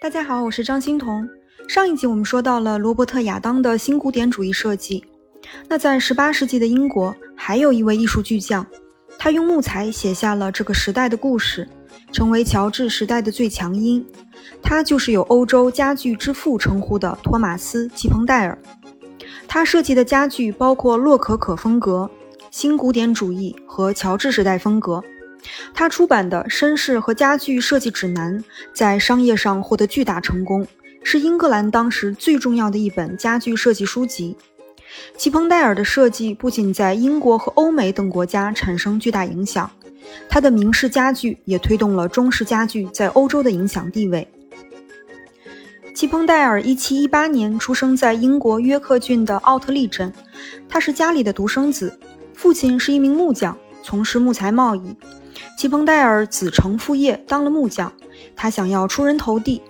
大家好，我是张欣彤。上一集我们说到了罗伯特·亚当的新古典主义设计。那在18世纪的英国，还有一位艺术巨匠，他用木材写下了这个时代的故事，成为乔治时代的最强音。他就是有“欧洲家具之父”称呼的托马斯·吉彭戴尔。他设计的家具包括洛可可风格、新古典主义和乔治时代风格。他出版的《绅士和家具设计指南》在商业上获得巨大成功，是英格兰当时最重要的一本家具设计书籍。齐彭戴尔的设计不仅在英国和欧美等国家产生巨大影响，他的明式家具也推动了中式家具在欧洲的影响地位。齐彭戴尔1718年出生在英国约克郡的奥特利镇，他是家里的独生子，父亲是一名木匠，从事木材贸易。齐彭戴尔子承父业，当了木匠。他想要出人头地，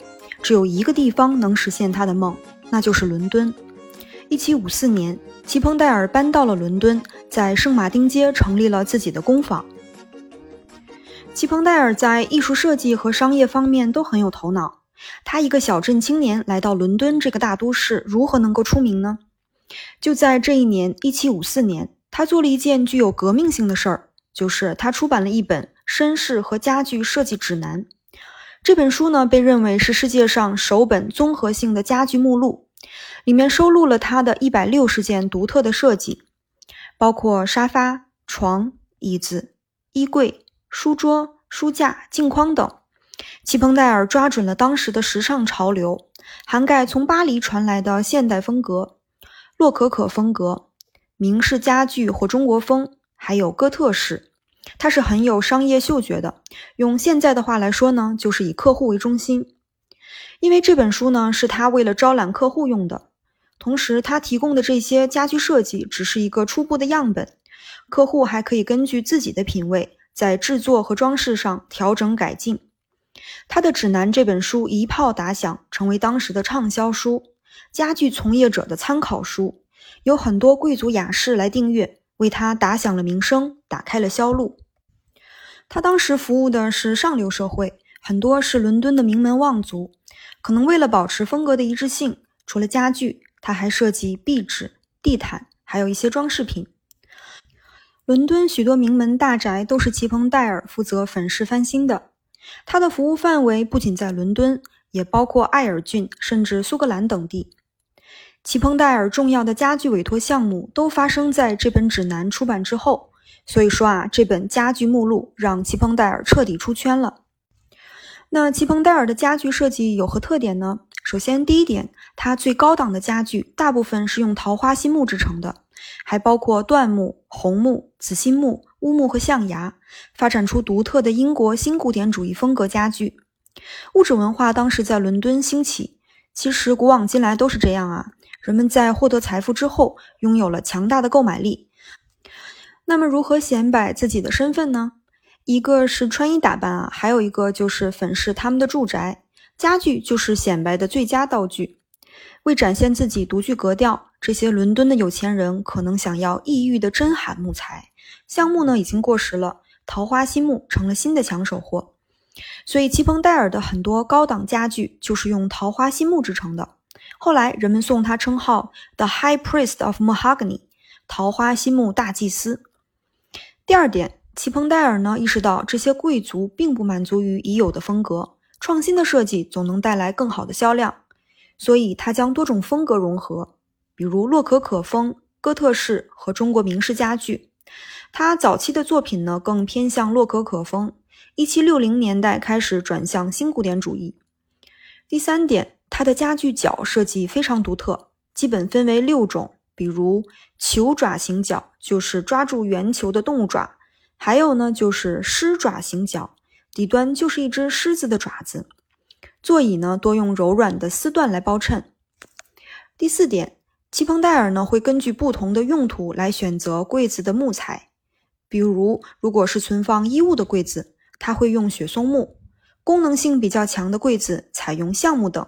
只有一个地方能实现他的梦，那就是伦敦。1754年，齐彭戴尔搬到了伦敦，在圣马丁街成立了自己的工坊。齐彭戴尔在艺术设计和商业方面都很有头脑。他一个小镇青年来到伦敦这个大都市，如何能够出名呢？就在这一年，1754年，他做了一件具有革命性的事儿。就是他出版了一本《绅士和家具设计指南》，这本书呢被认为是世界上首本综合性的家具目录，里面收录了他的一百六十件独特的设计，包括沙发、床、椅子、衣柜、书桌、书架、镜框等。齐彭戴尔抓准了当时的时尚潮流，涵盖从巴黎传来的现代风格、洛可可风格、明式家具或中国风，还有哥特式。他是很有商业嗅觉的，用现在的话来说呢，就是以客户为中心。因为这本书呢是他为了招揽客户用的，同时他提供的这些家居设计只是一个初步的样本，客户还可以根据自己的品味在制作和装饰上调整改进。他的指南这本书一炮打响，成为当时的畅销书，家具从业者的参考书，有很多贵族雅士来订阅。为他打响了名声，打开了销路。他当时服务的是上流社会，很多是伦敦的名门望族。可能为了保持风格的一致性，除了家具，他还设计壁纸、地毯，还有一些装饰品。伦敦许多名门大宅都是齐彭戴尔负责粉饰翻新的。他的服务范围不仅在伦敦，也包括爱尔郡，甚至苏格兰等地。齐彭戴尔重要的家具委托项目都发生在这本指南出版之后，所以说啊，这本家具目录让齐彭戴尔彻底出圈了。那齐彭戴尔的家具设计有何特点呢？首先，第一点，它最高档的家具大部分是用桃花心木制成的，还包括椴木、红木、紫心木、乌木和象牙，发展出独特的英国新古典主义风格家具。物质文化当时在伦敦兴起，其实古往今来都是这样啊。人们在获得财富之后，拥有了强大的购买力。那么，如何显摆自己的身份呢？一个是穿衣打扮啊，还有一个就是粉饰他们的住宅。家具就是显摆的最佳道具。为展现自己独具格调，这些伦敦的有钱人可能想要异域的珍罕木材。橡木呢已经过时了，桃花心木成了新的抢手货。所以，齐彭戴尔的很多高档家具就是用桃花心木制成的。后来，人们送他称号 “The High Priest of Mahogany”，桃花心木大祭司。第二点，齐彭戴尔呢意识到这些贵族并不满足于已有的风格，创新的设计总能带来更好的销量，所以他将多种风格融合，比如洛可可风、哥特式和中国明式家具。他早期的作品呢更偏向洛可可风，1760年代开始转向新古典主义。第三点。它的家具脚设计非常独特，基本分为六种，比如球爪形脚，就是抓住圆球的动物爪；还有呢，就是狮爪形脚，底端就是一只狮子的爪子。座椅呢，多用柔软的丝缎来包衬。第四点，齐彭戴尔呢会根据不同的用途来选择柜子的木材，比如如果是存放衣物的柜子，他会用雪松木；功能性比较强的柜子采用橡木等。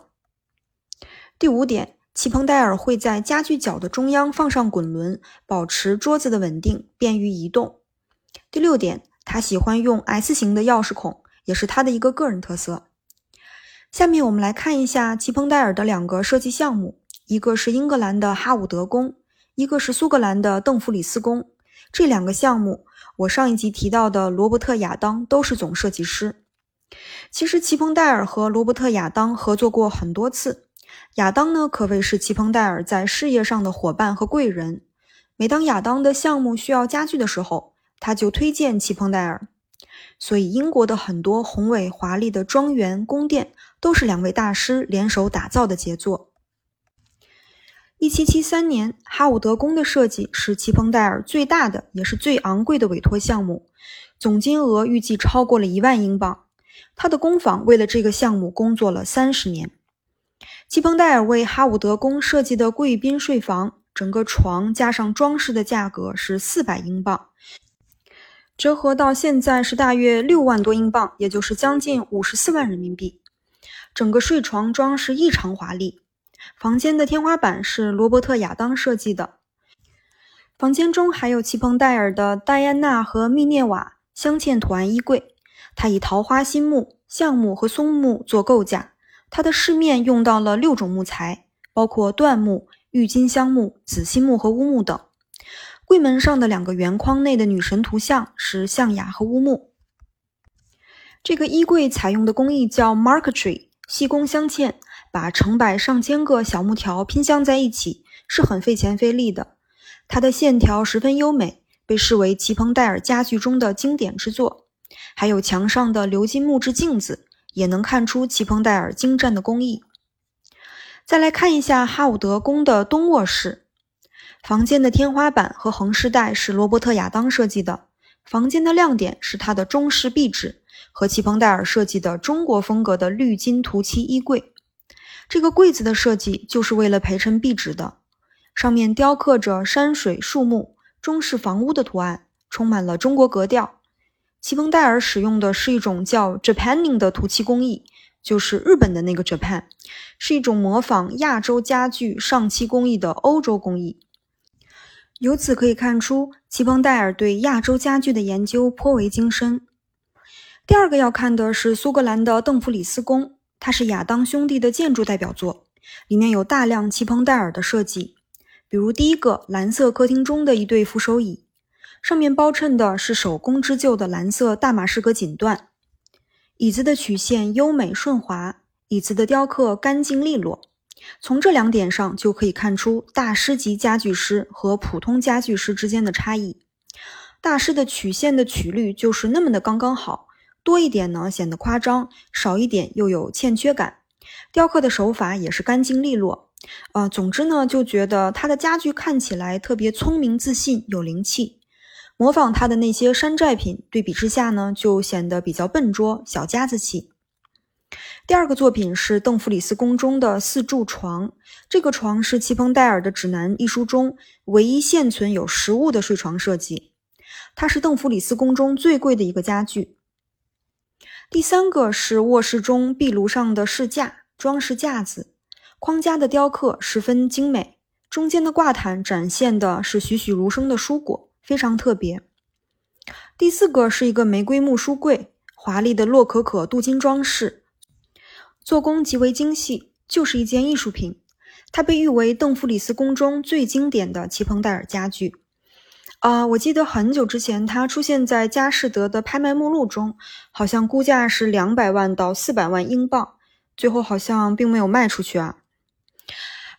第五点，齐彭戴尔会在家具角的中央放上滚轮，保持桌子的稳定，便于移动。第六点，他喜欢用 S 型的钥匙孔，也是他的一个个人特色。下面我们来看一下齐彭戴尔的两个设计项目，一个是英格兰的哈伍德宫，一个是苏格兰的邓弗里斯宫。这两个项目，我上一集提到的罗伯特·亚当都是总设计师。其实齐彭戴尔和罗伯特·亚当合作过很多次。亚当呢，可谓是齐彭戴尔在事业上的伙伴和贵人。每当亚当的项目需要家具的时候，他就推荐齐彭戴尔。所以，英国的很多宏伟华丽的庄园、宫殿都是两位大师联手打造的杰作。一七七三年，哈伍德宫的设计是齐彭戴尔最大的也是最昂贵的委托项目，总金额预计超过了一万英镑。他的工坊为了这个项目工作了三十年。齐彭戴尔为哈伍德宫设计的贵宾睡房，整个床加上装饰的价格是四百英镑，折合到现在是大约六万多英镑，也就是将近五十四万人民币。整个睡床装饰异常华丽，房间的天花板是罗伯特·亚当设计的。房间中还有齐彭戴尔的戴安娜和密涅瓦镶嵌图案衣柜。它以桃花心木、橡木和松木做构架，它的饰面用到了六种木材，包括椴木、郁金香木、紫心木和乌木等。柜门上的两个圆框内的女神图像是象牙和乌木。这个衣柜采用的工艺叫 marquetry，细工镶嵌，把成百上千个小木条拼镶在一起，是很费钱费力的。它的线条十分优美，被视为齐彭戴尔家具中的经典之作。还有墙上的鎏金木质镜子，也能看出齐彭戴尔精湛的工艺。再来看一下哈伍德宫的东卧室，房间的天花板和横饰带是罗伯特·亚当设计的。房间的亮点是它的中式壁纸和齐彭戴尔设计的中国风格的绿金涂漆衣柜。这个柜子的设计就是为了陪衬壁纸的，上面雕刻着山水、树木、中式房屋的图案，充满了中国格调。齐彭戴尔使用的是一种叫 Japaning 的涂漆工艺，就是日本的那个 Japan，是一种模仿亚洲家具上漆工艺的欧洲工艺。由此可以看出，齐彭戴尔对亚洲家具的研究颇为精深。第二个要看的是苏格兰的邓弗里斯宫，它是亚当兄弟的建筑代表作，里面有大量齐彭戴尔的设计，比如第一个蓝色客厅中的一对扶手椅。上面包衬的是手工织就的蓝色大马士革锦缎，椅子的曲线优美顺滑，椅子的雕刻干净利落。从这两点上就可以看出大师级家具师和普通家具师之间的差异。大师的曲线的曲率就是那么的刚刚好，多一点呢显得夸张，少一点又有欠缺感。雕刻的手法也是干净利落。呃，总之呢，就觉得他的家具看起来特别聪明、自信、有灵气。模仿他的那些山寨品，对比之下呢，就显得比较笨拙、小家子气。第二个作品是邓弗里斯宫中的四柱床，这个床是齐彭戴尔的指南一书中唯一现存有实物的睡床设计，它是邓弗里斯宫中最贵的一个家具。第三个是卧室中壁炉上的饰架，装饰架子，框架的雕刻十分精美，中间的挂毯展现的是栩栩如生的蔬果。非常特别。第四个是一个玫瑰木书柜，华丽的洛可可镀金装饰，做工极为精细，就是一件艺术品。它被誉为邓弗里斯宫中最经典的齐彭戴尔家具。啊，我记得很久之前它出现在佳士得的拍卖目录中，好像估价是两百万到四百万英镑，最后好像并没有卖出去啊。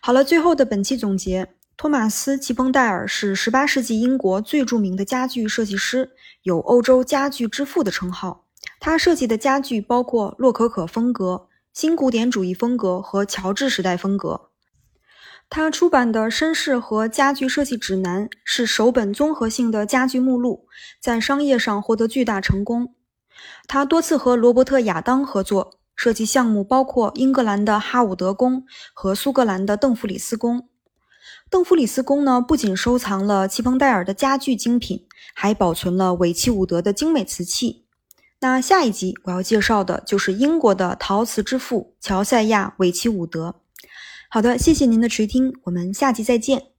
好了，最后的本期总结。托马斯·吉彭戴尔是18世纪英国最著名的家具设计师，有“欧洲家具之父”的称号。他设计的家具包括洛可可风格、新古典主义风格和乔治时代风格。他出版的《绅士和家具设计指南》是首本综合性的家具目录，在商业上获得巨大成功。他多次和罗伯特·亚当合作，设计项目包括英格兰的哈伍德宫和苏格兰的邓弗里斯宫。邓弗里斯宫呢，不仅收藏了齐彭戴尔的家具精品，还保存了韦奇伍德的精美瓷器。那下一集我要介绍的就是英国的陶瓷之父乔赛亚·韦奇伍德。好的，谢谢您的垂听，我们下集再见。